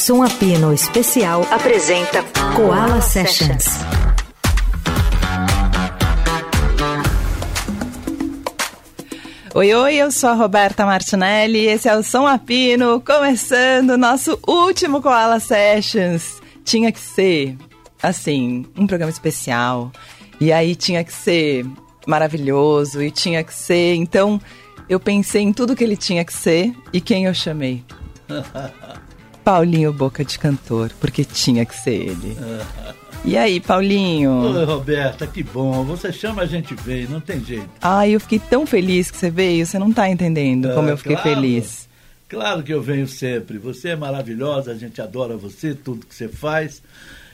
Som Apino Especial apresenta Koala Sessions. Oi, oi, eu sou a Roberta Martinelli, esse é o Som Apino, começando o nosso último Koala Sessions. Tinha que ser, assim, um programa especial, e aí tinha que ser maravilhoso, e tinha que ser, então eu pensei em tudo que ele tinha que ser e quem eu chamei. Paulinho Boca de Cantor, porque tinha que ser ele. E aí, Paulinho? Oi, Roberta, que bom. Você chama, a gente vem, não tem jeito. Ai, eu fiquei tão feliz que você veio, você não tá entendendo como eu fiquei claro. feliz. Claro que eu venho sempre. Você é maravilhosa, a gente adora você, tudo que você faz.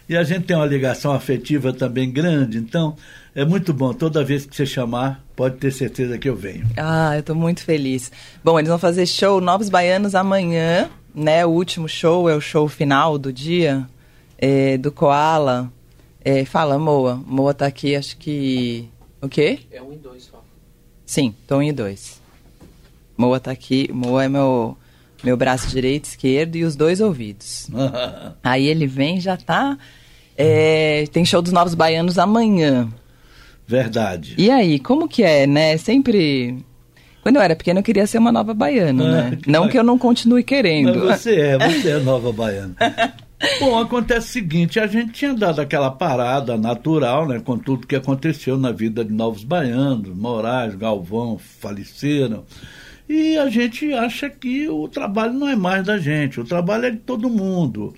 E a gente tem uma ligação afetiva também grande, então é muito bom. Toda vez que você chamar, pode ter certeza que eu venho. Ah, eu tô muito feliz. Bom, eles vão fazer show Novos Baianos amanhã, né? O último show é o show final do dia é, do Koala. É, fala, Moa. Moa tá aqui, acho que. O quê? É um e dois só. Sim, tô um e dois. Moa tá aqui. Moa é meu, meu braço direito, esquerdo e os dois ouvidos. Aí ele vem já tá. é, tem show dos Novos Baianos amanhã. Verdade. E aí, como que é, né? Sempre. Quando eu era pequena, eu queria ser uma nova baiana, Ah, né? que Não bacana. que eu não continue Mas querendo. você é, você é nova baiana. Bom, acontece o seguinte, a gente tinha dado aquela parada natural, né, com tudo que aconteceu na vida de novos baianos, Moraes, Galvão faleceram. E a gente acha que o trabalho não é mais da gente, o trabalho é de todo mundo.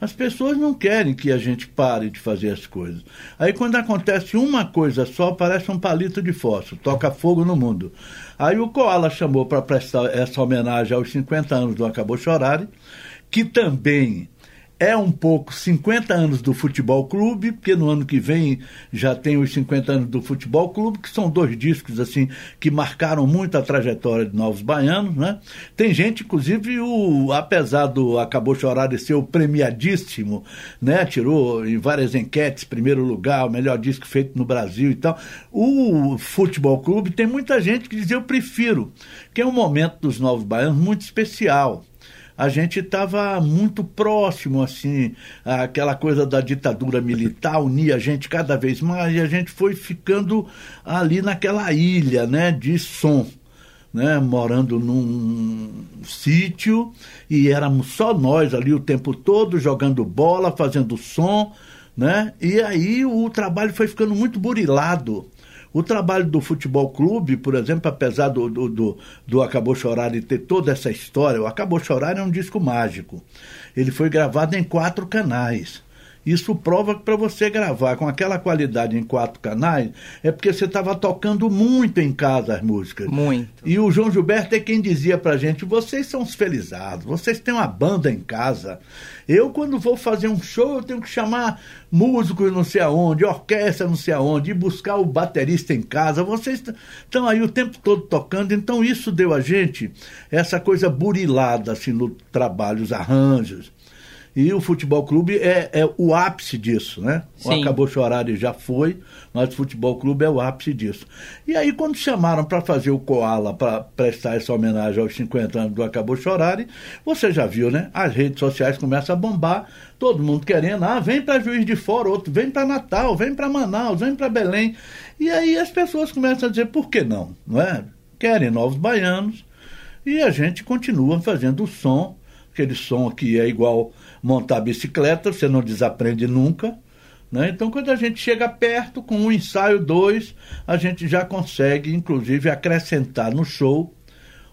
As pessoas não querem que a gente pare de fazer as coisas. Aí quando acontece uma coisa só, parece um palito de fósforo, toca fogo no mundo. Aí o Koala chamou para prestar essa homenagem aos 50 anos do Acabou Chorare, que também é um pouco 50 anos do Futebol Clube, porque no ano que vem já tem os 50 anos do Futebol Clube, que são dois discos assim que marcaram muito a trajetória de Novos Baianos, né? Tem gente, inclusive, o apesar do Acabou Chorar de ser o premiadíssimo, né? Tirou em várias enquetes primeiro lugar, o melhor disco feito no Brasil e tal. O Futebol Clube tem muita gente que diz eu prefiro, que é um momento dos Novos Baianos muito especial a gente estava muito próximo, assim, aquela coisa da ditadura militar unia a gente cada vez mais e a gente foi ficando ali naquela ilha, né, de som. Né, morando num sítio e éramos só nós ali o tempo todo jogando bola, fazendo som, né? E aí o trabalho foi ficando muito burilado. O trabalho do futebol clube, por exemplo, apesar do, do, do, do Acabou Chorar e ter toda essa história, o Acabou Chorar é um disco mágico. Ele foi gravado em quatro canais. Isso prova que para você gravar com aquela qualidade em quatro canais é porque você estava tocando muito em casa as músicas. Muito. E o João Gilberto é quem dizia pra gente: vocês são os felizados, vocês têm uma banda em casa. Eu, quando vou fazer um show, eu tenho que chamar músicos não sei aonde, orquestra não sei aonde, e buscar o baterista em casa. Vocês estão aí o tempo todo tocando, então isso deu a gente essa coisa burilada assim, no trabalho, os arranjos. E o futebol clube é, é o ápice disso, né? O. Acabou Chorar e já foi, mas o futebol clube é o ápice disso. E aí, quando chamaram para fazer o Koala para prestar essa homenagem aos 50 anos do Acabou Chorar, você já viu, né? As redes sociais começam a bombar, todo mundo querendo, ah, vem para Juiz de Fora, outro vem para Natal, vem para Manaus, vem para Belém. E aí as pessoas começam a dizer, por que não? não é? Querem novos baianos, e a gente continua fazendo o som, aquele som que é igual montar bicicleta, você não desaprende nunca. Né? Então, quando a gente chega perto, com um ensaio, dois, a gente já consegue, inclusive, acrescentar no show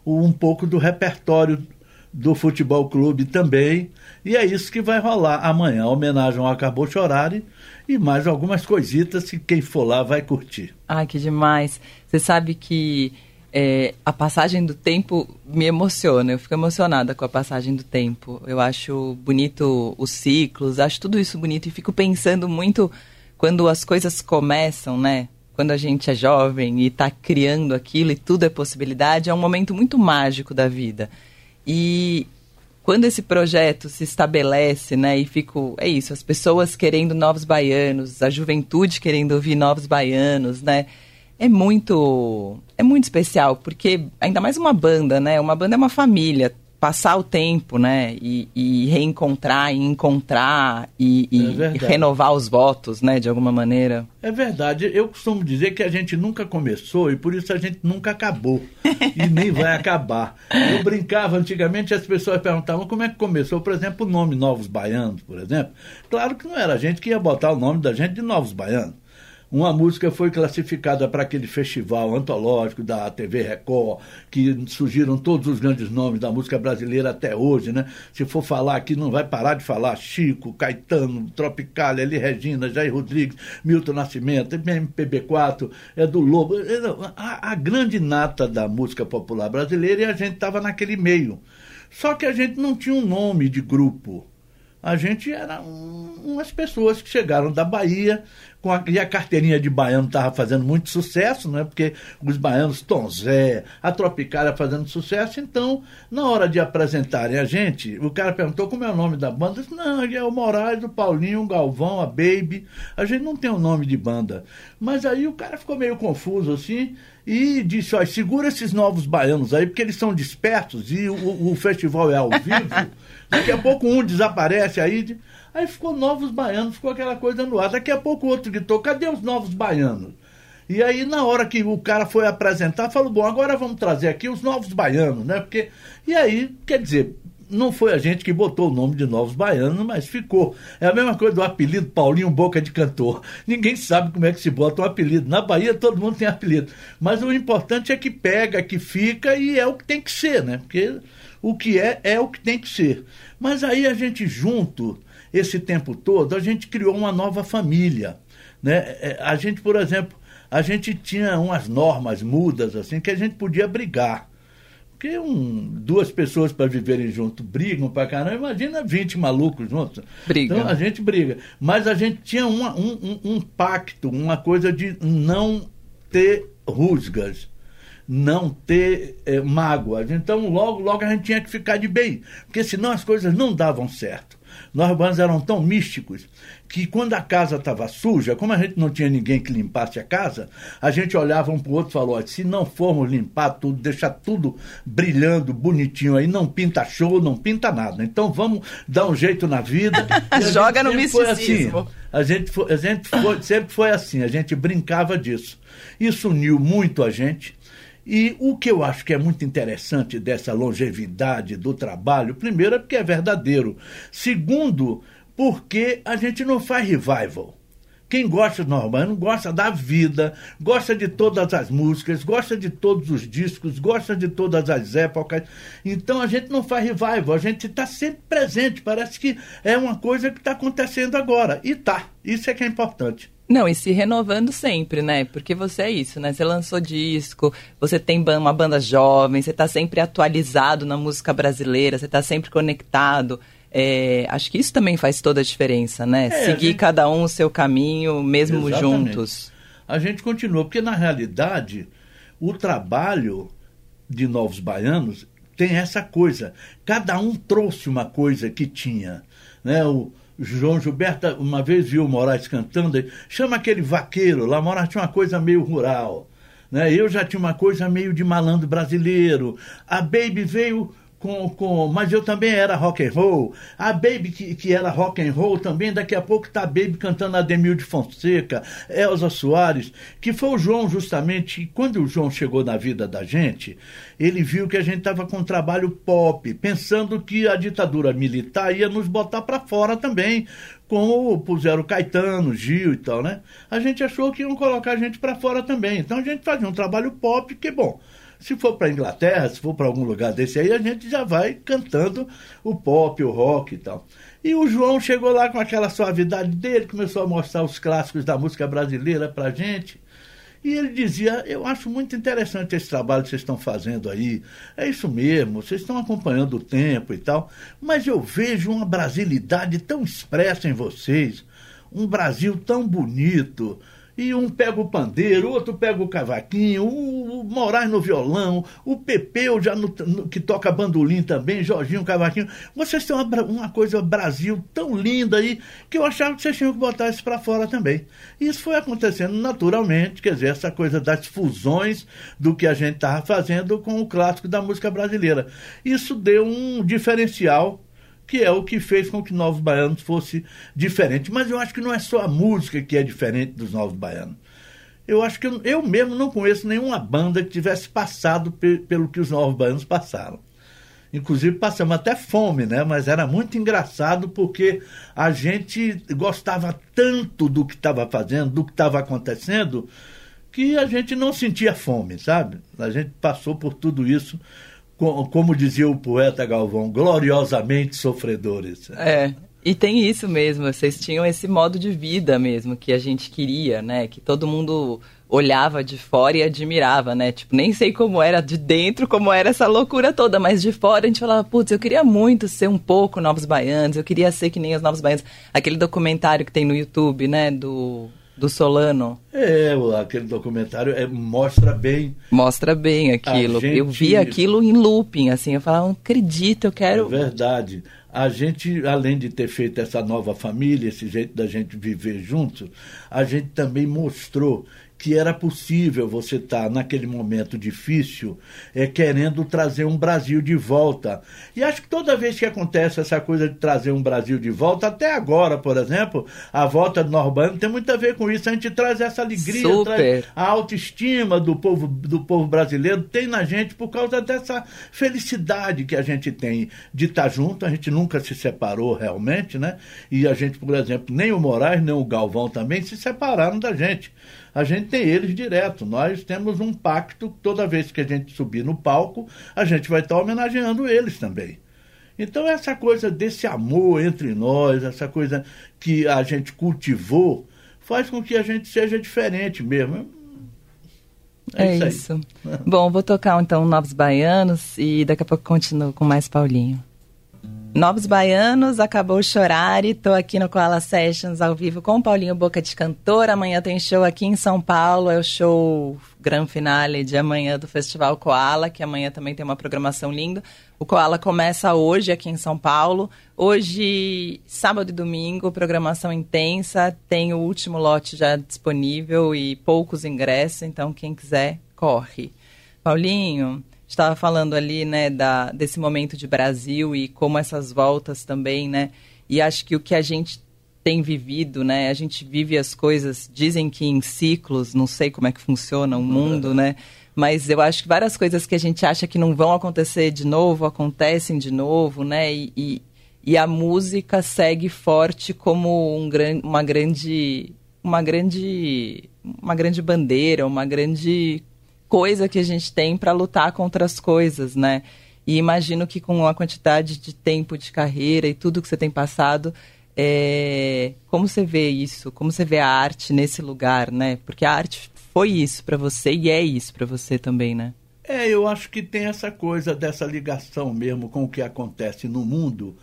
um pouco do repertório do futebol clube também. E é isso que vai rolar amanhã. Homenagem ao Acabou Chorare e mais algumas coisitas que quem for lá vai curtir. Ai, que demais. Você sabe que é, a passagem do tempo me emociona. Eu fico emocionada com a passagem do tempo. Eu acho bonito os ciclos, acho tudo isso bonito e fico pensando muito quando as coisas começam, né? Quando a gente é jovem e está criando aquilo e tudo é possibilidade, é um momento muito mágico da vida. E quando esse projeto se estabelece, né, e fico, é isso, as pessoas querendo novos baianos, a juventude querendo ouvir novos baianos, né, é muito, é muito especial, porque ainda mais uma banda, né, uma banda é uma família, passar o tempo, né? E, e reencontrar, e encontrar, e, e, É e renovar os votos, né? De alguma maneira. É verdade. Eu costumo dizer que a gente nunca começou e por isso a gente nunca acabou. e nem vai acabar. Eu brincava antigamente, as pessoas perguntavam como é que começou, por exemplo, o nome Novos Baianos, por exemplo. Claro que não era a gente que ia botar o nome da gente de Novos Baianos. Uma música foi classificada para aquele festival antológico da TV Record, que surgiram todos os grandes nomes da música brasileira até hoje, né? Se for falar aqui, não vai parar de falar Chico, Caetano, Tropicália, Eli Regina, Jair Rodrigues, Milton Nascimento, MPB4, é do Lobo. A, a grande nata da música popular brasileira e a gente estava naquele meio. Só que a gente não tinha um nome de grupo. A gente era um- umas pessoas que chegaram da Bahia, com a, e a carteirinha de baiano estava fazendo muito sucesso, né? porque os baianos, Tom Zé, a Tropicália fazendo sucesso. Então, na hora de apresentarem a gente, o cara perguntou como é o nome da banda. Eu disse, não, é o Moraes, o Paulinho, o Galvão, a Baby. A gente não tem o nome de banda. Mas aí o cara ficou meio confuso assim e disse: ó, segura esses novos baianos aí, porque eles são despertos e o, o festival é ao vivo. Daqui a pouco um desaparece aí. Aí ficou novos baianos, ficou aquela coisa no ar. Daqui a pouco outro gritou: cadê os novos baianos? E aí, na hora que o cara foi apresentar, falou: bom, agora vamos trazer aqui os novos baianos, né? Porque. E aí, quer dizer, não foi a gente que botou o nome de Novos Baianos, mas ficou. É a mesma coisa do apelido Paulinho Boca de Cantor. Ninguém sabe como é que se bota um apelido. Na Bahia todo mundo tem apelido. Mas o importante é que pega, que fica e é o que tem que ser, né? Porque o que é, é o que tem que ser. Mas aí a gente junto, esse tempo todo, a gente criou uma nova família. Né? É, A gente, por exemplo, a gente tinha umas normas mudas, assim, que a gente podia brigar. Porque um, duas pessoas para viverem junto brigam para caramba, imagina 20 malucos juntos. Briga. Então a gente briga. Mas a gente tinha uma- um, um- um pacto, uma coisa de não ter rusgas, não ter eh, mágoas. Então logo, logo a gente tinha que ficar de bem, porque senão as coisas não davam certo. Nós urbanos eram tão místicos que quando a casa estava suja, como a gente não tinha ninguém que limpasse a casa, a gente olhava um para o outro e falou: "Olha, se não formos limpar tudo, deixar tudo brilhando, bonitinho aí, não pinta show, não pinta nada. Então vamos dar um jeito na vida. Joga no foi misticismo. assim. A gente, foi- a gente foi- sempre foi assim, a gente brincava disso. Isso uniu muito a gente. E o que eu acho que é muito interessante dessa longevidade do trabalho, primeiro é porque é verdadeiro. Segundo, porque a gente não faz revival. Quem gosta do Normando gosta da vida, gosta de todas as músicas, gosta de todos os discos, gosta de todas as épocas. Então a gente não faz revival, a gente está sempre presente. Parece que é uma coisa que está acontecendo agora. E tá. Isso é que é importante. Não, e se renovando sempre, né? Porque você é isso, né? Você lançou disco, você tem uma banda jovem, você tá sempre atualizado na música brasileira, você tá sempre conectado. É, acho que isso também faz toda a diferença, né? É, Seguir gente- cada um o seu caminho, mesmo Exatamente. juntos. A gente continua, porque na realidade o trabalho de Novos Baianos tem essa coisa. Cada um trouxe uma coisa que tinha. Né? O João Gilberto uma vez viu o Moraes cantando, chama aquele vaqueiro, lá Moraes tinha uma coisa meio rural. Né? Eu já tinha uma coisa meio de malandro brasileiro. A Baby veio com, com, mas eu também era rock and roll. A Baby que, que era rock and roll também, daqui a pouco tá a Baby cantando Ademil de Fonseca, Elza Soares, que foi o João justamente, quando o João chegou na vida da gente, ele viu que a gente estava com um trabalho pop, pensando que a ditadura militar ia nos botar para fora também, como puseram Caetano, Gil e tal, né? A gente achou que iam colocar a gente para fora também. Então a gente fazia um trabalho pop que, bom, se for para Inglaterra, se for para algum lugar desse aí, a gente já vai cantando o pop, o rock e tal. E o João chegou lá com aquela suavidade dele, começou a mostrar os clássicos da música brasileira para gente. E ele dizia: Eu acho muito interessante esse trabalho que vocês estão fazendo aí. É isso mesmo, vocês estão acompanhando o tempo e tal. Mas eu vejo uma brasilidade tão expressa em vocês, um Brasil tão bonito. E um pega o pandeiro, outro pega o cavaquinho, o, Moraes no violão, o Pepeu já no, no, que toca bandolim também, Jorginho cavaquinho. Vocês têm uma, uma coisa Brasil tão linda aí que eu achava que vocês tinham que botar isso para fora também. Isso foi acontecendo naturalmente, quer dizer, essa coisa das fusões do que a gente estava fazendo com o clássico da música brasileira. Isso deu um diferencial que é o que fez com que Novos Baianos fosse diferente. Mas eu acho que não é só a música que é diferente dos Novos Baianos. Eu acho que eu, eu mesmo não conheço nenhuma banda que tivesse passado pe, pelo que os Novos Baianos passaram. Inclusive passamos até fome, né? Mas era muito engraçado porque a gente gostava tanto do que estava fazendo, do que estava acontecendo, que a gente não sentia fome, sabe? A gente passou por tudo isso como dizia o poeta Galvão, gloriosamente sofredores. É, e tem isso mesmo, vocês tinham esse modo de vida mesmo que a gente queria, né? Que todo mundo olhava de fora e admirava, né? Tipo, nem sei como era de dentro, como era essa loucura toda, mas de fora a gente falava, putz, eu queria muito ser um pouco Novos Baianos, eu queria ser que nem os Novos Baianos. Aquele documentário que tem no YouTube, né, do do Solano. É, aquele documentário é, mostra bem. Mostra bem aquilo. Gente... Eu vi aquilo em looping, assim, eu falava, não acredito, eu quero. É verdade. A gente, além de ter feito essa nova família, esse jeito da gente viver junto, a gente também mostrou que era possível você estar tá, naquele momento difícil é, querendo trazer um Brasil de volta. E acho que toda vez que acontece essa coisa de trazer um Brasil de volta, até agora, por exemplo, a volta do Norbano tem muito a ver com isso. A gente traz essa alegria, traz a autoestima do povo, do povo brasileiro, tem na gente por causa dessa felicidade que a gente tem de estar junto. A gente nunca se separou realmente, né? E a gente, por exemplo, nem o Moraes, nem o Galvão também se separaram da gente a gente tem eles direto. Nós temos um pacto, toda vez que a gente subir no palco, a gente vai estar homenageando eles também. Então, essa coisa desse amor entre nós, essa coisa que a gente cultivou, faz com que a gente seja diferente mesmo. É, é isso. isso. Bom, vou tocar então Novos Baianos e daqui a pouco continuo com mais Paulinho. Novos Baianos, acabou chorar e tô aqui no Koala Sessions ao vivo com Paulinho Boca de Cantor. Amanhã tem show aqui em São Paulo, é o show grande finale de amanhã do Festival Koala, que amanhã também tem uma programação linda. O Koala começa hoje aqui em São Paulo. Hoje, sábado e domingo, programação intensa, tem o último lote já disponível e poucos ingressos, então quem quiser, corre. Paulinho, estava falando ali, né, da, desse momento de Brasil e como essas voltas também, né? E acho que o que a gente tem vivido, né? A gente vive as coisas, dizem que em ciclos, não sei como é que funciona o mundo, né? Mas eu acho que várias coisas que a gente acha que não vão acontecer de novo, acontecem de novo, né? E, e, e a música segue forte como um gran, uma grande uma grande uma grande bandeira, uma grande coisa que a gente tem para lutar contra as coisas, né? E imagino que com a quantidade de tempo de carreira e tudo que você tem passado, é... como você vê isso? Como você vê a arte nesse lugar, né? Porque a arte foi isso para você e é isso para você também, né? É, eu acho que tem essa coisa dessa ligação mesmo com o que acontece no mundo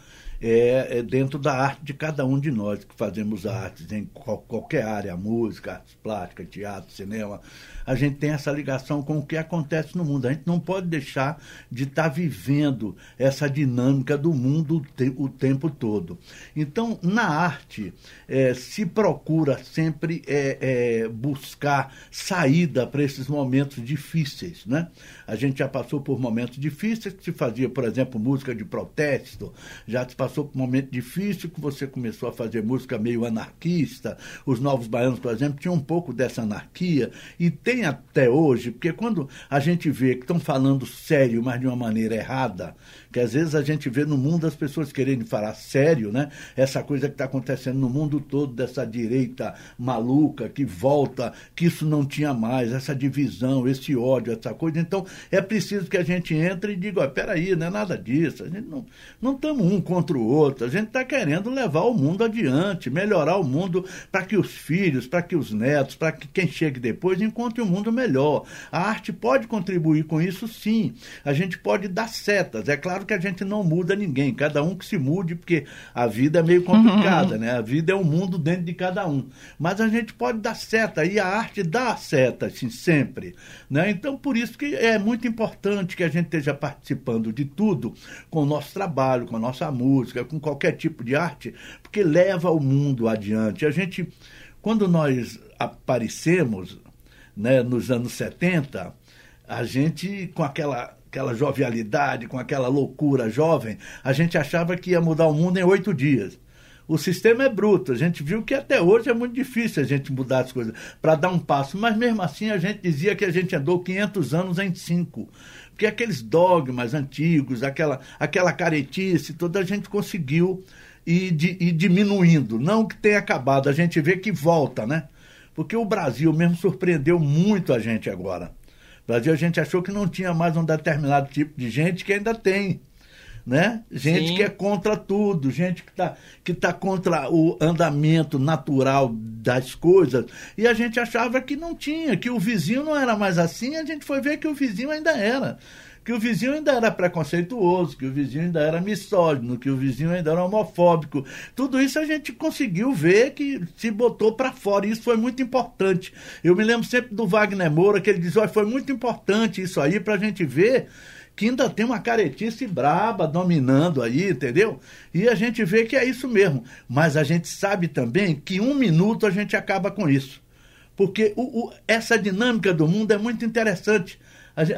é, é, dentro da arte de cada um de nós que fazemos artes em qual, qualquer área, música, artes plásticas, teatro, cinema. A gente tem essa ligação com o que acontece no mundo. A gente não pode deixar de estar tá vivendo essa dinâmica do mundo o tempo todo. Então, na arte, é, se procura sempre é, é buscar saída para esses momentos difíceis. Né? A gente já passou por momentos difíceis, se fazia, por exemplo, música de protesto, já se passou passou por um momento difícil, que você começou a fazer música meio anarquista. Os Novos Baianos, por exemplo, tinham um pouco dessa anarquia. E tem até hoje, porque quando a gente vê que estão falando sério, mas de uma maneira errada, que às vezes a gente vê no mundo as pessoas querendo falar sério, né? Essa coisa que está acontecendo no mundo todo, dessa direita maluca que volta, que isso não tinha mais, essa divisão, esse ódio, essa coisa. Então, é preciso que a gente entre e diga, peraí, não é nada disso, a gente não estamos um contra o outro, a gente está querendo levar o mundo adiante, melhorar o mundo para que os filhos, para que os netos, para que quem chegue depois encontre um mundo melhor. A arte pode contribuir com isso, sim. A gente pode dar setas. É claro que a gente não muda ninguém, cada um que se mude, porque a vida é meio complicada, uhum. né? A vida é um mundo dentro de cada um. Mas a gente pode dar seta e a arte dá seta, assim, sempre. Né? Então, por isso que é muito importante que a gente esteja participando de tudo com o nosso trabalho, com a nossa música, com qualquer tipo de arte, porque leva o mundo adiante. A gente, quando nós aparecemos né, nos anos 70, a gente, com aquela, aquela jovialidade, com aquela loucura jovem, a gente achava que ia mudar o mundo em oito dias. O sistema é bruto. A gente viu que até hoje é muito difícil a gente mudar as coisas para dar um passo. Mas mesmo assim a gente dizia que a gente andou 500 anos em cinco. Porque aqueles dogmas antigos, aquela, aquela caretice, toda a gente conseguiu ir, ir diminuindo. Não que tenha acabado, a gente vê que volta, né? Porque o Brasil mesmo surpreendeu muito a gente agora. O Brasil a gente achou que não tinha mais um determinado tipo de gente que ainda tem né? Gente Sim. que é contra tudo, gente que está que tá contra o andamento natural das coisas. E a gente achava que não tinha, que o vizinho não era mais assim, a gente foi ver que o vizinho ainda era. Que o vizinho ainda era preconceituoso, que o vizinho ainda era misógino, que o vizinho ainda era homofóbico. Tudo isso a gente conseguiu ver que se botou para fora. E isso foi muito importante. Eu me lembro sempre do Wagner Moura, que ele diz: olha, foi muito importante isso aí para a gente ver que ainda tem uma caretice braba dominando aí, entendeu? E a gente vê que é isso mesmo. Mas a gente sabe também que um minuto a gente acaba com isso. Porque o, o, essa dinâmica do mundo é muito interessante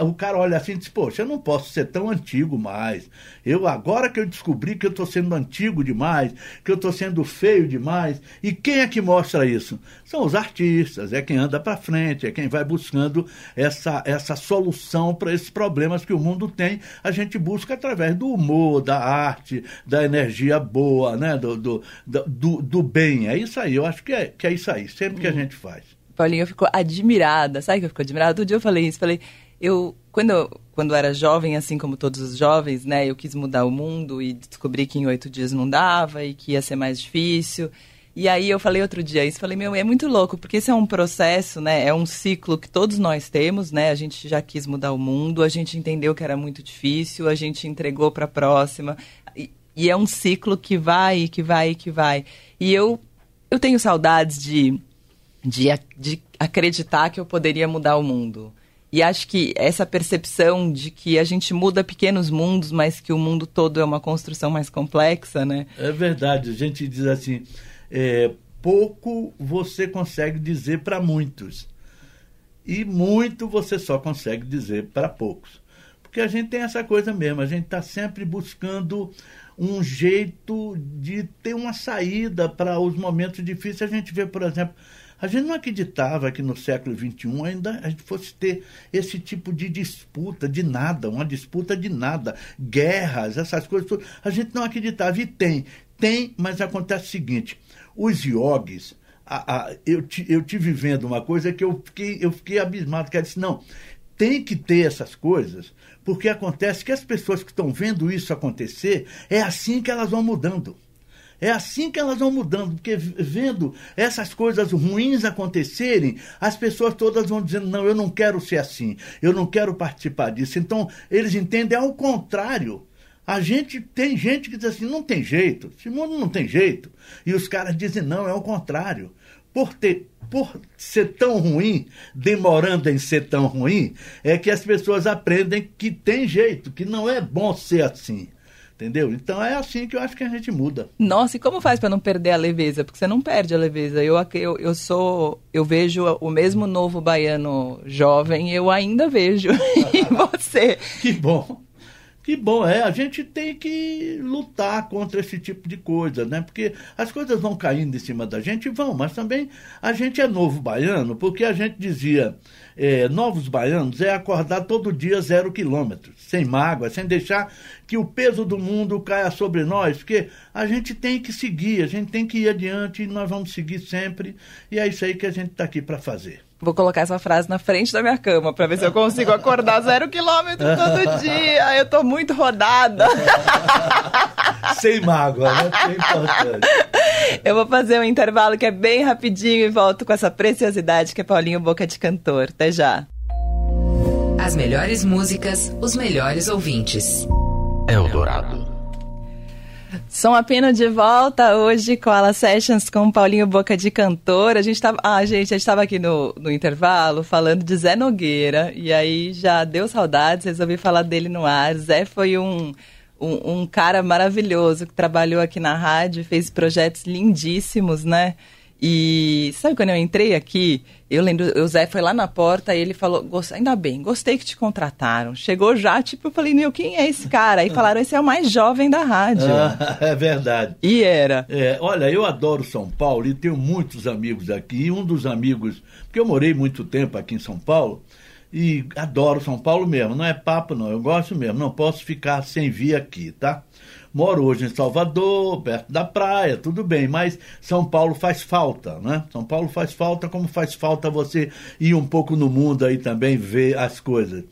o cara olha assim e diz, poxa, eu não posso ser tão antigo mais. Eu agora que eu descobri que eu estou sendo antigo demais, que eu estou sendo feio demais. E quem é que mostra isso? São os artistas, é quem anda para frente, é quem vai buscando essa, essa solução para esses problemas que o mundo tem. A gente busca através do humor, da arte, da energia boa, né? do, do, do, do bem. É isso aí, eu acho que é, que é isso aí, sempre que a hum. gente faz. Paulinho, eu fico admirada. Sabe que eu fico admirada? Todo dia eu falei isso. Falei, eu quando eu, quando era jovem, assim como todos os jovens, né, eu quis mudar o mundo e descobri que em oito dias não dava e que ia ser mais difícil. E aí eu falei outro dia isso, falei, meu, é muito louco, porque esse é um processo, né, é um ciclo que todos nós temos, né, a gente já quis mudar o mundo, a gente entendeu que era muito difícil, a gente entregou para a próxima, e, e, é um ciclo que vai, que vai, que vai. E eu, eu tenho saudades de, de, de acreditar que eu poderia mudar o mundo. E acho que essa percepção de que a gente muda pequenos mundos, mas que o mundo todo é uma construção mais complexa, né? É verdade. A gente diz assim: é, pouco você consegue dizer para muitos, e muito você só consegue dizer para poucos. Porque a gente tem essa coisa mesmo, a gente está sempre buscando um jeito de ter uma saída para os momentos difíceis. A gente vê, por exemplo, a gente não acreditava que no século XXI ainda a gente fosse ter esse tipo de disputa de nada, uma disputa de nada, guerras, essas coisas. A gente não acreditava. E tem, tem, mas acontece o seguinte: os iogues. A, a, eu, eu tive vendo uma coisa que eu fiquei, eu fiquei abismado, que eu disse, não, tem que ter essas coisas, porque acontece que as pessoas que estão vendo isso acontecer, é assim que elas vão mudando. É assim que elas vão mudando, porque vendo essas coisas ruins acontecerem, as pessoas todas vão dizendo: não, eu não quero ser assim, eu não quero participar disso. Então, eles entendem ao contrário. A gente tem gente que diz assim: não tem jeito, esse mundo não tem jeito. E os caras dizem: não, é o contrário. Por, ter, por ser tão ruim, demorando em ser tão ruim, é que as pessoas aprendem que tem jeito, que não é bom ser assim. Entendeu? Então é assim que eu acho que a gente muda. Nossa, e como faz para não perder a leveza? Porque você não perde a leveza. Eu, eu, eu sou. Eu vejo o mesmo novo baiano jovem, eu ainda vejo em você. Que bom. Que bom, é, a gente tem que lutar contra esse tipo de coisa, né? Porque as coisas vão caindo em cima da gente, vão, mas também a gente é novo baiano, porque a gente dizia, é, novos baianos é acordar todo dia zero quilômetros, sem mágoa, sem deixar que o peso do mundo caia sobre nós, porque a gente tem que seguir, a gente tem que ir adiante e nós vamos seguir sempre, e é isso aí que a gente está aqui para fazer. Vou colocar essa frase na frente da minha cama para ver se eu consigo acordar zero quilômetro todo dia. Eu tô muito rodada. Sem mágoa, né? Que é importante. Eu vou fazer um intervalo que é bem rapidinho e volto com essa preciosidade que é Paulinho Boca de Cantor. Até já. As melhores músicas, os melhores ouvintes. Eldorado. Som apenas de volta hoje com a Sessions com Paulinho Boca de Cantor. A gente tava, ah, gente, a gente estava aqui no, no intervalo falando de Zé Nogueira e aí já deu saudades, resolvi falar dele no ar. Zé foi um, um, um cara maravilhoso que trabalhou aqui na rádio, fez projetos lindíssimos, né? E sabe quando eu entrei aqui, eu lembro, o Zé foi lá na porta e ele falou, ainda bem, gostei que te contrataram. Chegou já, tipo, eu falei, meu, quem é esse cara? Aí falaram, esse é o mais jovem da rádio. Ah, é verdade. E era. É, olha, eu adoro São Paulo e tenho muitos amigos aqui. E um dos amigos, porque eu morei muito tempo aqui em São Paulo, e adoro São Paulo mesmo, não é papo não, eu gosto mesmo, não posso ficar sem vir aqui, tá? Moro hoje em Salvador, perto da praia, tudo bem, mas São Paulo faz falta, né? São Paulo faz falta, como faz falta você ir um pouco no mundo aí também ver as coisas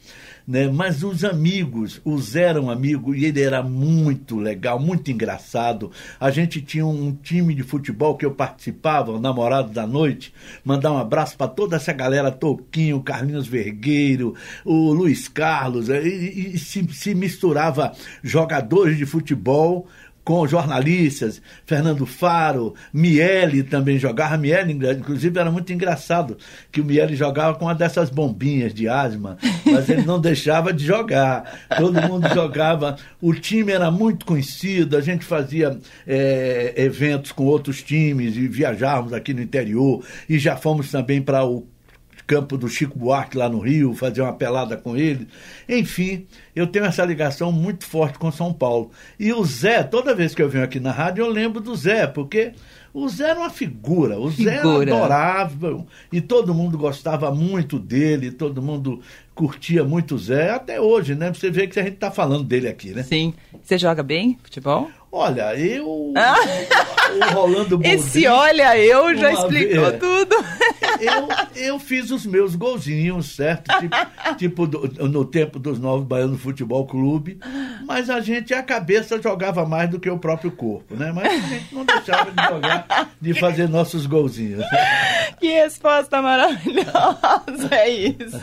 né? Mas os amigos, os eram amigos e ele era muito legal, muito engraçado. A gente tinha um time de futebol que eu participava, o Namorado da Noite. Mandar um abraço para toda essa galera, Toquinho, Carlinhos Vergueiro, o Luiz Carlos, e, e, se, se misturava jogadores de futebol com jornalistas, Fernando Faro, Miele também jogava. Miele, inclusive, era muito engraçado que o Miele jogava com uma dessas bombinhas de asma, mas ele não deixava de jogar. Todo mundo jogava. O time era muito conhecido, a gente fazia é, eventos com outros times e viajávamos aqui no interior e já fomos também para o campo do Chico Buarque lá no Rio, fazer uma pelada com ele. Enfim, eu tenho essa ligação muito forte com São Paulo. E o Zé, toda vez que eu venho aqui na rádio, eu lembro do Zé, porque o Zé era uma figura, o figura. Zé era adorável e todo mundo gostava muito dele, todo mundo curtia muito o Zé, até hoje, né? Você vê que a gente está falando dele aqui, né? Sim. Você joga bem futebol? Olha, eu. Ah. O Rolando Boldrin, Esse olha, eu já explicou é, tudo. Eu, eu fiz os meus golzinhos, certo? Tipo, tipo do, no tempo dos Novos Baianos Futebol Clube. Mas a gente, a cabeça jogava mais do que o próprio corpo, né? Mas a gente não deixava de jogar, de fazer nossos golzinhos. Que resposta maravilhosa é isso.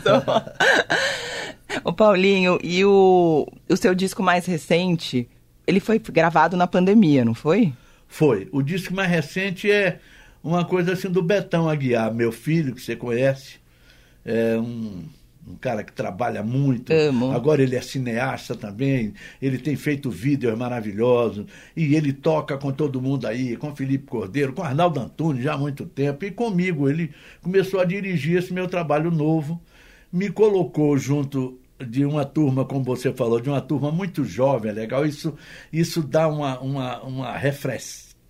o Paulinho, e o, o seu disco mais recente ele foi gravado na pandemia, não foi? Foi. O disco mais recente é uma coisa assim do Betão Aguiar, meu filho, que você conhece. É um, um cara que trabalha muito. Amo. Agora ele é cineasta também. Ele tem feito vídeos maravilhosos. E ele toca com todo mundo aí, com Felipe Cordeiro, com Arnaldo Antunes já há muito tempo. E comigo. Ele começou a dirigir esse meu trabalho novo. Me colocou junto de uma turma, como você falou, de uma turma muito jovem, é legal. Isso, isso dá uma, uma, uma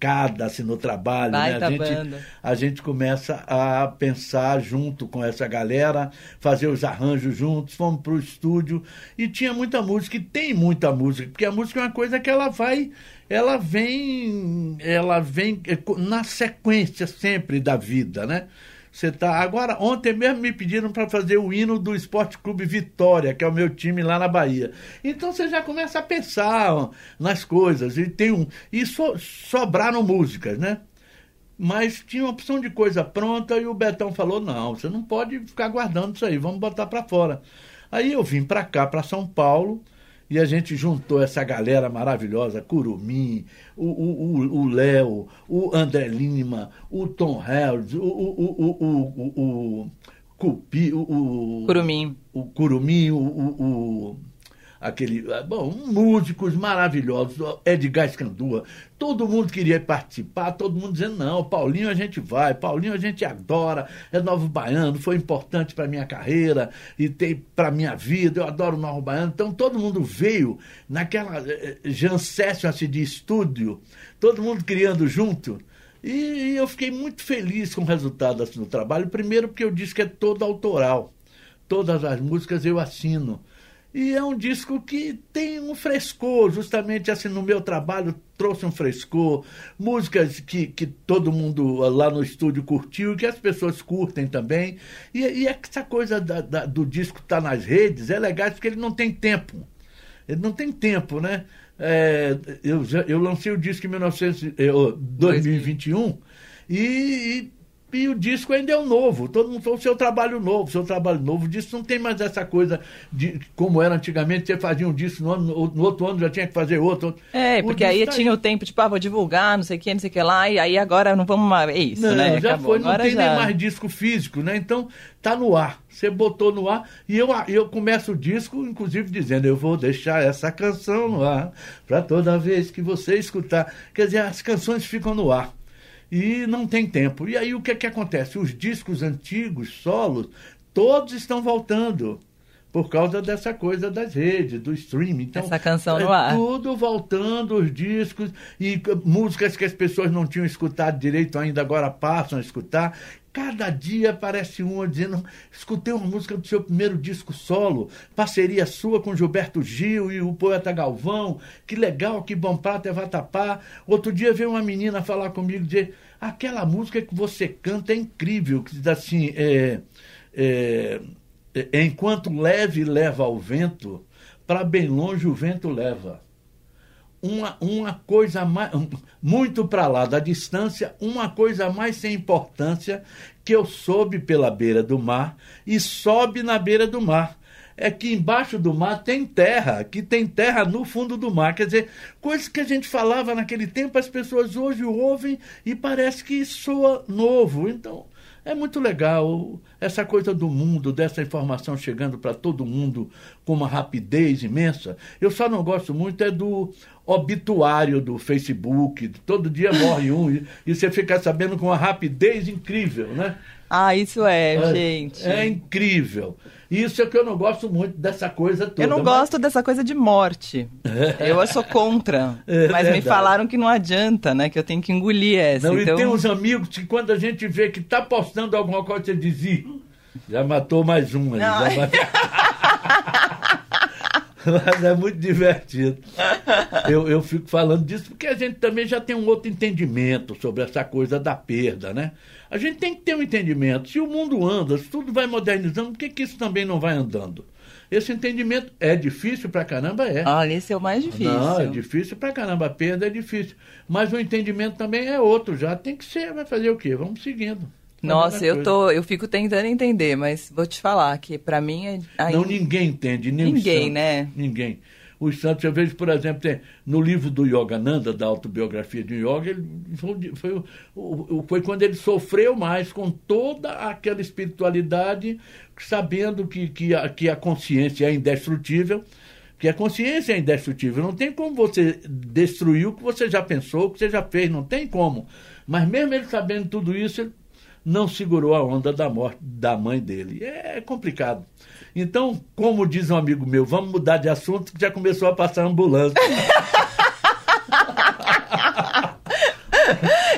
refrescada assim, no trabalho. Né? A, gente, a gente começa a pensar junto com essa galera, fazer os arranjos juntos, fomos para o estúdio e tinha muita música, e tem muita música, porque a música é uma coisa que ela vai ela vem ela vem eh, na sequência sempre da vida, né? Você tá. Agora, ontem mesmo me pediram para fazer o hino do Esporte Clube Vitória, que é o meu time lá na Bahia. Então você já começa a pensar nas coisas. E tem um. E so, sobraram músicas, né? Mas tinha uma opção de coisa pronta e o Betão falou: não, você não pode ficar guardando isso aí, vamos botar para fora. Aí eu vim para cá, para São Paulo, e a gente juntou essa galera maravilhosa, Curumim, o Léo, o, o, André Lima, o Tom Held, o, o, o, o, o, Cupi, o, o Curumim, o, Curumim, o, o aquele. Ah, bom, músicos maravilhosos, Edgar Escandua, todo mundo queria participar, todo mundo dizendo, não, Paulinho a gente vai, Paulinho a gente adora, é Novo Baiano, foi importante para minha carreira e tem para minha vida, eu adoro o Novo Baiano. Então todo mundo veio naquela eh, eh, Jancécio assim, de estúdio, todo mundo criando junto. E eu fiquei muito feliz com o resultado assim, do trabalho. Primeiro, porque eu disse que é todo autoral. Todas as músicas eu assino. E é um disco que tem um frescor, justamente assim no meu trabalho trouxe um frescor, músicas que, que todo mundo lá no estúdio curtiu, que as pessoas curtem também. E, e essa coisa da, da, do disco estar tá nas redes é legal porque ele não tem tempo. Ele não tem tempo, né? É, eu, eu lancei o disco em 1900, 2021 e, e e o disco ainda é o novo. Todo mundo falou o seu trabalho novo, seu trabalho novo. O disco não tem mais essa coisa de como era antigamente, você fazia um disco no, ano, no outro ano já tinha que fazer outro. É, o porque aí tá tinha aí. o tempo, tipo, ah, vou divulgar, não sei o que, não sei o que lá, e aí agora não vamos mais. É isso, não, né? Já Acabou. foi, não agora tem já... nem mais disco físico, né? Então tá no ar. Você botou no ar e eu, eu começo o disco, inclusive, dizendo: eu vou deixar essa canção no ar para toda vez que você escutar. Quer dizer, as canções ficam no ar e não tem tempo. E aí o que, é que acontece? Os discos antigos, solos, todos estão voltando por causa dessa coisa das redes, do streaming. Então, Essa canção no é ar. Tudo voltando, os discos e músicas que as pessoas não tinham escutado direito ainda, agora passam a escutar. Cada dia aparece uma dizendo: escutei uma música do seu primeiro disco solo, parceria sua com Gilberto Gil e o poeta Galvão, que legal, que bom prato é vatapá. Outro dia veio uma menina falar comigo dizer: aquela música que você canta é incrível, que diz assim: é, é, é, enquanto leve leva ao vento, para bem longe o vento leva uma, uma coisa mais, muito para lá da distância, uma coisa mais sem importância que eu soube pela beira do mar e sobe na beira do mar. É que embaixo do mar tem terra, que tem terra no fundo do mar. Quer dizer, coisas que a gente falava naquele tempo, as pessoas hoje ouvem e parece que soa novo. Então, é muito legal essa coisa do mundo, dessa informação chegando para todo mundo com uma rapidez imensa. Eu só não gosto muito é do obituário do Facebook. Todo dia morre um e, e você fica sabendo com uma rapidez incrível, né? Ah, isso é, é gente. É incrível. Isso é que eu não gosto muito dessa coisa toda. Eu não mas... gosto dessa coisa de morte. É. Eu sou contra. É mas verdade. me falaram que não adianta, né? Que eu tenho que engolir essa. Não, então... e tem uns amigos que quando a gente vê que tá postando alguma coisa, você diz, já matou mais uma. Já matou... Mas é muito divertido. Eu, eu fico falando disso porque a gente também já tem um outro entendimento sobre essa coisa da perda, né? A gente tem que ter um entendimento. Se o mundo anda, se tudo vai modernizando, por que, que isso também não vai andando? Esse entendimento é difícil pra caramba, é. Olha, esse é o mais difícil. Não, é difícil pra caramba. A perda é difícil. Mas o entendimento também é outro já. Tem que ser, vai fazer o quê? Vamos seguindo. Nossa, eu tô, eu fico tentando entender, mas vou te falar que para mim é aí... não ninguém entende, nem ninguém, né? Ninguém. Os santos, eu vejo, por exemplo, tem, no livro do Yogananda, da autobiografia de Yoga, ele foi, foi, foi quando ele sofreu mais com toda aquela espiritualidade, sabendo que, que, a, que a consciência é indestrutível, que a consciência é indestrutível. Não tem como você destruir o que você já pensou, o que você já fez, não tem como. Mas mesmo ele sabendo tudo isso, ele não segurou a onda da morte da mãe dele. É complicado. Então, como diz um amigo meu, vamos mudar de assunto que já começou a passar ambulância.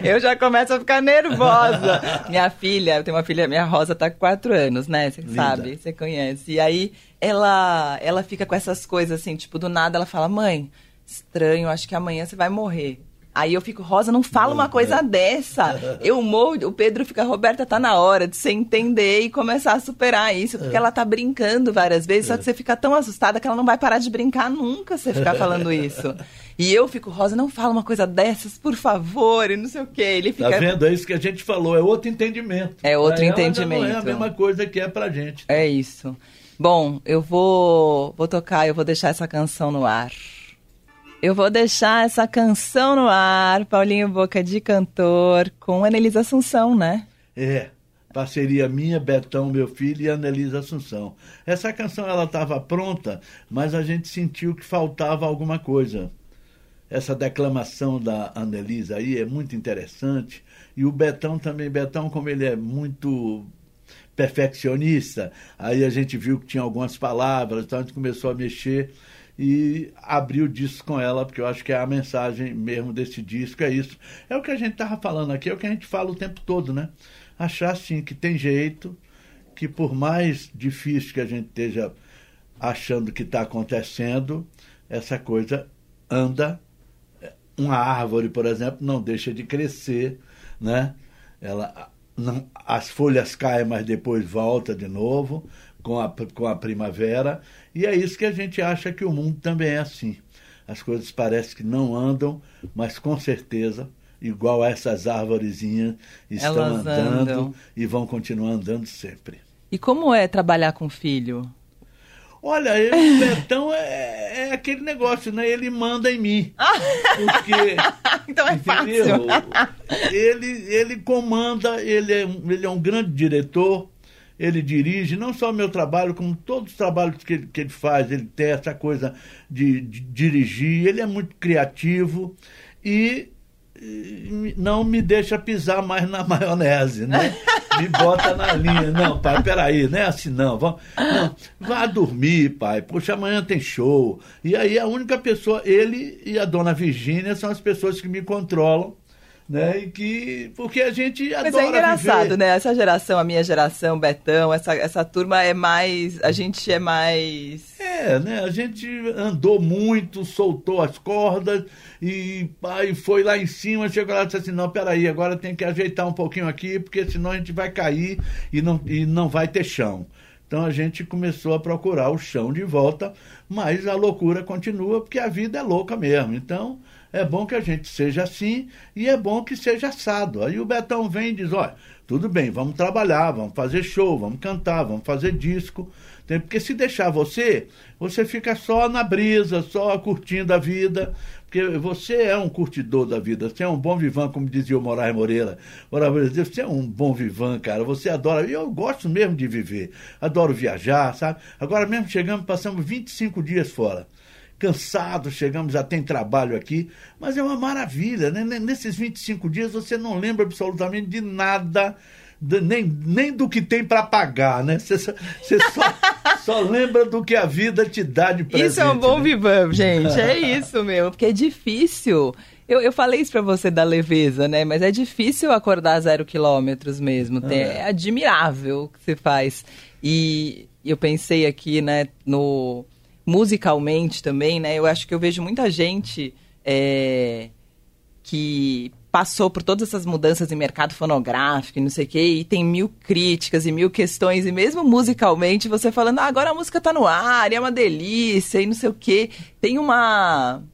eu já começo a ficar nervosa. minha filha, eu tenho uma filha, minha Rosa tá com quatro anos, né? Você sabe, você conhece. E aí ela, ela fica com essas coisas assim, tipo, do nada ela fala: mãe, estranho, acho que amanhã você vai morrer. Aí eu fico, Rosa, não fala uma coisa dessa. Eu morro, o Pedro fica, Roberta, tá na hora de você entender e começar a superar isso, porque é. ela tá brincando várias vezes, só que você fica tão assustada que ela não vai parar de brincar nunca se você ficar falando isso. E eu fico, Rosa, não fala uma coisa dessas, por favor, e não sei o quê. Ele fica... Tá vendo? É isso que a gente falou, é outro entendimento. É outro entendimento. Não é a mesma coisa que é pra gente. É isso. Bom, eu vou, vou tocar, eu vou deixar essa canção no ar. Eu vou deixar essa canção no ar, Paulinho Boca de Cantor, com Anelisa Assunção, né? É, parceria minha, Betão, meu filho, e Anelisa Assunção. Essa canção ela estava pronta, mas a gente sentiu que faltava alguma coisa. Essa declamação da Anelisa aí é muito interessante. E o Betão também, Betão, como ele é muito perfeccionista, aí a gente viu que tinha algumas palavras, então a gente começou a mexer e abrir o disco com ela, porque eu acho que é a mensagem mesmo desse disco, é isso. É o que a gente estava falando aqui, é o que a gente fala o tempo todo, né? Achar assim que tem jeito, que por mais difícil que a gente esteja achando que está acontecendo, essa coisa anda. Uma árvore, por exemplo, não deixa de crescer, né? Ela, não, as folhas caem, mas depois volta de novo com a, com a primavera. E é isso que a gente acha que o mundo também é assim. As coisas parecem que não andam, mas com certeza, igual a essas árvorezinhas, estão Elas andando andam. e vão continuar andando sempre. E como é trabalhar com filho? Olha, o Betão é, é aquele negócio, né? Ele manda em mim. Porque então é Entendeu? fácil. ele, ele comanda, ele é, ele é um grande diretor, ele dirige não só o meu trabalho, como todos os trabalhos que ele, que ele faz, ele tem essa coisa de, de dirigir, ele é muito criativo e e não me deixa pisar mais na maionese, né? Me bota na linha. Não, pai, peraí, não é assim não. Não. Vá dormir, pai. Poxa, amanhã tem show. E aí a única pessoa, ele e a dona Virgínia são as pessoas que me controlam, né? E que. Porque a gente Mas adora é engraçado, viver. né? Essa geração, a minha geração, Betão, essa, essa turma é mais. A gente é mais. É, né? A gente andou muito, soltou as cordas e pai foi lá em cima, chegou lá e disse assim, não, peraí, agora tem que ajeitar um pouquinho aqui, porque senão a gente vai cair e não, e não vai ter chão. Então a gente começou a procurar o chão de volta, mas a loucura continua, porque a vida é louca mesmo. Então é bom que a gente seja assim e é bom que seja assado. Aí o Betão vem e diz, olha, tudo bem, vamos trabalhar, vamos fazer show, vamos cantar, vamos fazer disco. Tem- Porque se deixar você, você fica só na brisa, só curtindo a vida. Porque você é um curtidor da vida, você é um bom vivan, como dizia o Moraes Moreira. Moraes Moreira você é um bom vivan, cara. Você adora. Eu gosto mesmo de viver. Adoro viajar, sabe? Agora mesmo chegamos, passamos 25 dias fora cansados, chegamos, já tem trabalho aqui, mas é uma maravilha, né? Nesses 25 dias você não lembra absolutamente de nada, nem, nem do que tem para pagar, né? Você só, você só, só lembra do que a vida te dá de presente. Isso é um bom né? vivam, gente. É isso, meu. Porque é difícil. Eu, eu falei isso pra você da leveza, né? Mas é difícil acordar zero quilômetros mesmo. Tem- É. é admirável o que você faz. E eu pensei aqui, né, no musicalmente também, né? Eu acho que eu vejo muita gente é, que passou por todas essas mudanças em mercado fonográfico e não sei o quê, e tem mil críticas e mil questões, e mesmo musicalmente você falando, ah, agora a música tá no ar, e é uma delícia, e não sei o quê. Tem uma.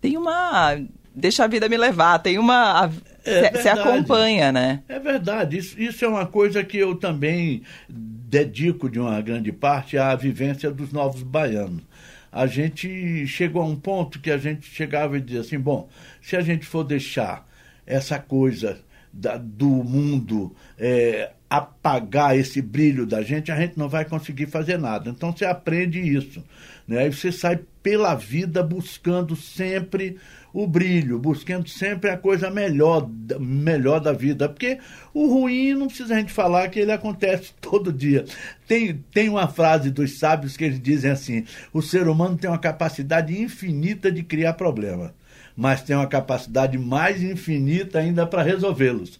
Tem uma. Deixa a vida me levar, tem uma. É Você verdade. acompanha, né? É verdade, isso, isso é uma coisa que eu também dedico de uma grande parte à vivência dos novos baianos. A gente chegou a um ponto que a gente chegava e dizia assim: bom, se a gente for deixar essa coisa da- do mundo é, apagar esse brilho da gente, a gente não vai conseguir fazer nada. Então você aprende isso. Né? Aí você sai pela vida buscando sempre o brilho, buscando sempre a coisa melhor, melhor da vida. Porque o ruim não precisa a gente falar que ele acontece todo dia. Tem, tem uma frase dos sábios que eles dizem assim: o ser humano tem uma capacidade infinita de criar problemas, mas tem uma capacidade mais infinita ainda para resolvê-los.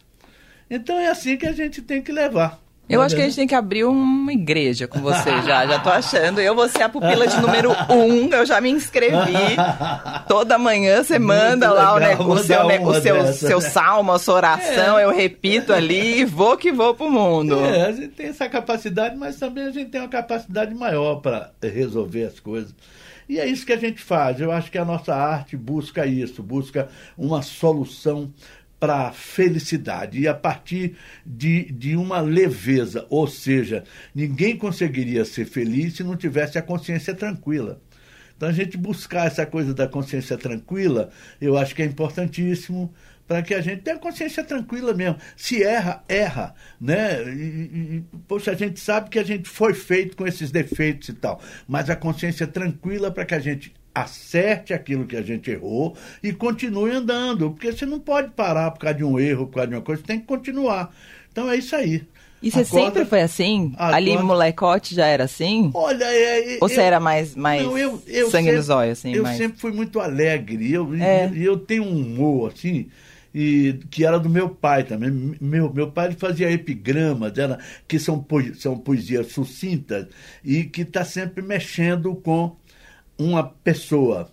Então é assim que a gente tem que levar. Eu é acho que a gente tem que abrir uma igreja com você já, já tô achando. Eu vou ser a pupila de número um, eu já me inscrevi. Toda manhã você manda Muito lá o, legal, seu, o seu, dessa. seu salmo, a sua oração, eu repito ali e vou que vou pro mundo. É, a gente tem essa capacidade, mas também a gente tem uma capacidade maior para resolver as coisas. E é isso que a gente faz. Eu acho que a nossa arte busca isso, busca uma solução para a felicidade. E a partir de, de uma leveza, ou seja, ninguém conseguiria ser feliz se não tivesse a consciência tranquila. Então a gente buscar essa coisa da consciência tranquila, eu acho que é importantíssimo para que a gente tenha consciência tranquila mesmo. Se erra, erra, né? E- e, poxa, a gente sabe que a gente foi feito com esses defeitos e tal, mas a consciência tranquila para que a gente acerte aquilo que a gente errou e continue andando, porque você não pode parar por causa de um erro, por causa de uma coisa, você tem que continuar. Então é isso aí. E você Acorda- sempre foi assim? Acorda- Ali molecote já era assim? Olha, é, Ou você eu- era mais, mais Não, eu- eu sangue sempre- nos olhos, assim? Eu mais... sempre fui muito alegre. Eu, É. e eu tenho um humor, assim, e que era do meu pai também. Meu, meu pai fazia epigramas, era, que são, são poesias sucintas e que está sempre mexendo com uma pessoa.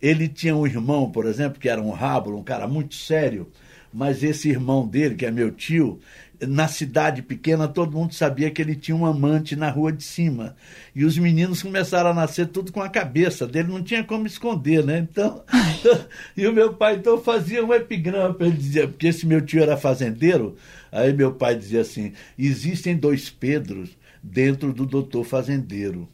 Ele tinha um irmão, por exemplo, que era um rábulo, um cara muito sério, mas esse irmão dele, que é meu tio, na cidade pequena todo mundo sabia que ele tinha um amante na rua de cima. E os meninos começaram a nascer tudo com a cabeça dele, não tinha como esconder, né? Então, então e o meu pai então fazia um epigrama para ele dizer, porque esse meu tio era fazendeiro, aí meu pai dizia assim: existem dois Pedros dentro do doutor fazendeiro.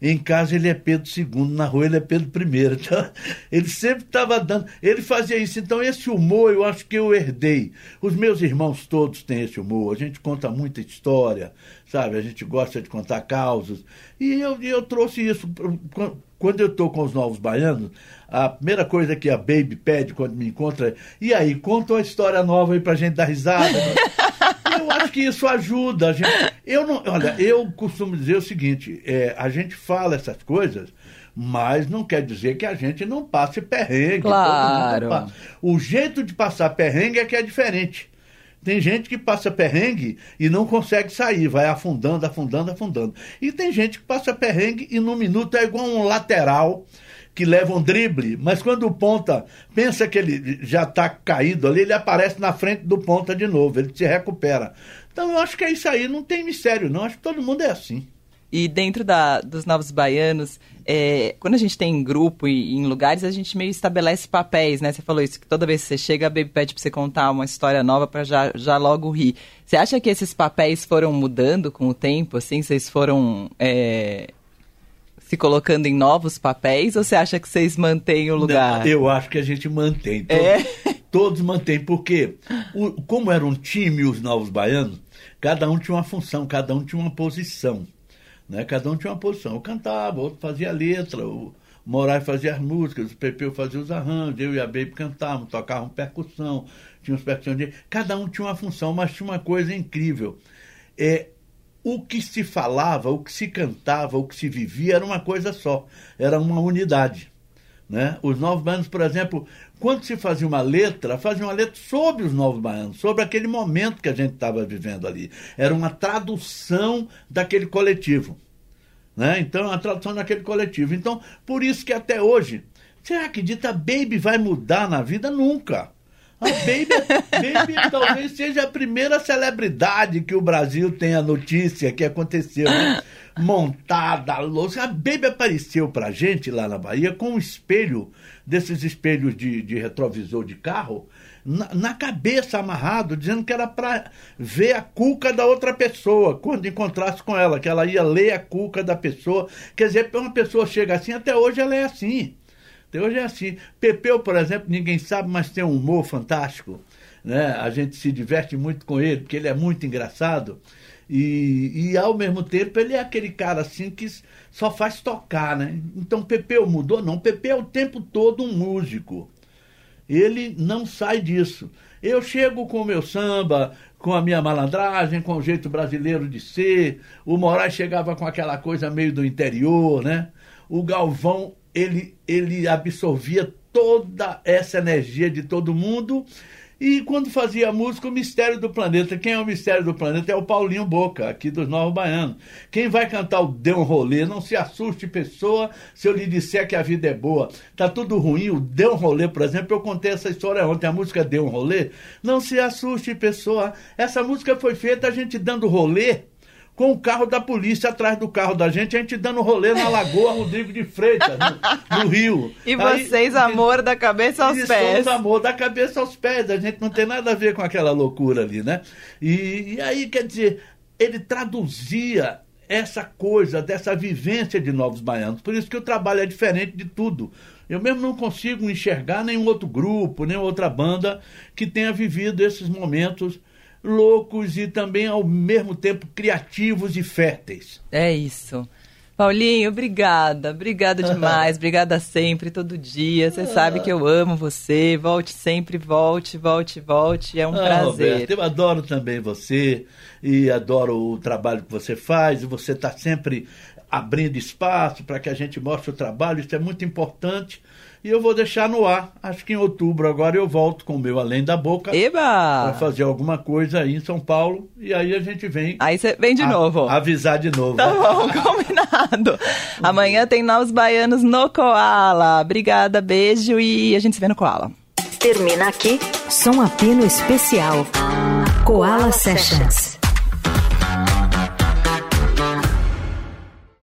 Em casa ele é Pedro II, na rua ele é Pedro I. Então, ele sempre estava dando. Ele fazia isso. Então, esse humor eu acho que eu herdei. Os meus irmãos todos têm esse humor. A gente conta muita história, sabe? A gente gosta de contar causos. E eu, eu trouxe isso. Quando eu estou com os novos baianos, a primeira coisa que a Baby pede quando me encontra é: e aí, conta uma história nova aí pra gente dar risada. acho que isso ajuda. A gente, eu não, olha, eu costumo dizer o seguinte: é, a gente fala essas coisas, mas não quer dizer que a gente não passe perrengue. Claro. O jeito de passar perrengue é que é diferente. Tem gente que passa perrengue e não consegue sair, vai afundando, afundando, afundando. E tem gente que passa perrengue e num minuto é igual um lateral que leva um drible, mas quando o ponta pensa que ele já está caído ali, ele aparece na frente do ponta de novo, ele se recupera. Então eu acho que é isso aí, não tem mistério não, acho que todo mundo é assim. E dentro da, dos Novos Baianos, é, quando a gente tem grupo e em lugares, a gente meio estabelece papéis, né? Você falou isso, que toda vez que você chega, a Baby pede pra você contar uma história nova para já, já logo rir. Você acha que esses papéis foram mudando com o tempo, assim? Vocês foram é, se colocando em novos papéis ou você acha que vocês mantêm o lugar? Não, eu acho que a gente mantém. Todos, é? Todos mantêm, porque o, como era um time os Novos Baianos, cada um tinha uma função, cada um tinha uma posição. Né? Cada um tinha uma posição. Eu cantava, outro fazia letra, o Moraes fazia as músicas, o Pepeu fazia os arranjos, eu e a Baby cantavam, tocavam percussão, tinha os percussionistas. Cada um tinha uma função, mas tinha uma coisa incrível. É, o que se falava, o que se cantava, o que se vivia era uma coisa só, era uma unidade. Né? Os novos baianos, por exemplo, quando se fazia uma letra, fazia uma letra sobre os novos baianos, sobre aquele momento que a gente estava vivendo ali. Era uma tradução daquele coletivo. Né? Então, uma tradução daquele coletivo. Então, por isso que até hoje, você acredita, a Baby vai mudar na vida? Nunca. A Baby, Baby talvez seja a primeira celebridade que o Brasil tem a notícia que aconteceu. Né? Montada, louca. A Baby apareceu pra gente lá na Bahia com um espelho, desses espelhos de, de retrovisor de carro, na, na, cabeça amarrado, dizendo que era para ver a cuca da outra pessoa quando encontrasse com ela, que ela ia ler a cuca da pessoa. Quer dizer, uma pessoa chega assim, até hoje ela é assim. Até hoje é assim. Pepeu, por exemplo, ninguém sabe, mas tem um humor fantástico. Né? A gente se diverte muito com ele, porque ele é muito engraçado. E, e ao mesmo tempo ele é aquele cara assim que só faz tocar, né? Então Pepeu mudou? Não, Pepeu é o tempo todo um músico. Ele não sai disso. Eu chego com o meu samba, com a minha malandragem, com o jeito brasileiro de ser. O Moraes chegava com aquela coisa meio do interior, né? O Galvão ele, ele absorvia toda essa energia de todo mundo. E quando fazia música, o Mistério do Planeta. Quem é o Mistério do Planeta? É o Paulinho Boca, aqui dos Novos Baianos. Quem vai cantar o Dê um Rolê? Não se assuste, pessoa, se eu lhe disser que a vida é boa. Tá tudo ruim, o Dê um Rolê, por exemplo, eu contei essa história ontem, a música Dê um Rolê. Não se assuste, pessoa. Essa música foi feita a gente dando rolê com o carro da polícia atrás do carro da gente, a gente dando rolê na Lagoa Rodrigo de Freitas, no, no Rio. E vocês, Aí, amor da cabeça aos pés. amor da cabeça aos pés, a gente não tem nada a ver com aquela loucura ali, né? E, e aí, quer dizer, ele traduzia essa coisa, dessa vivência de Novos Baianos. Por isso que o trabalho é diferente de tudo. Eu mesmo não consigo enxergar nenhum outro grupo, nenhuma outra banda que tenha vivido esses momentos loucos e também ao mesmo tempo criativos e férteis. É isso. Paulinho, obrigada, obrigada demais, obrigada sempre, todo dia. Você sabe que eu amo você. Volte sempre, volte, volte, volte. É um ah, prazer. Roberto, eu adoro também você e adoro o trabalho que você faz. Você está sempre abrindo espaço para que a gente mostre o trabalho, isso é muito importante. E eu vou deixar no ar. Acho que em outubro agora eu volto com o meu Além da Boca. Eba! Para fazer alguma coisa aí em São Paulo. E aí a gente vem. Aí você vem de a, novo. Avisar de novo. Tá bom, combinado. Amanhã tem Novos Baianos no Koala. Obrigada, beijo e a gente se vê no Koala. Termina aqui Som Apino Especial. Koala Sessions.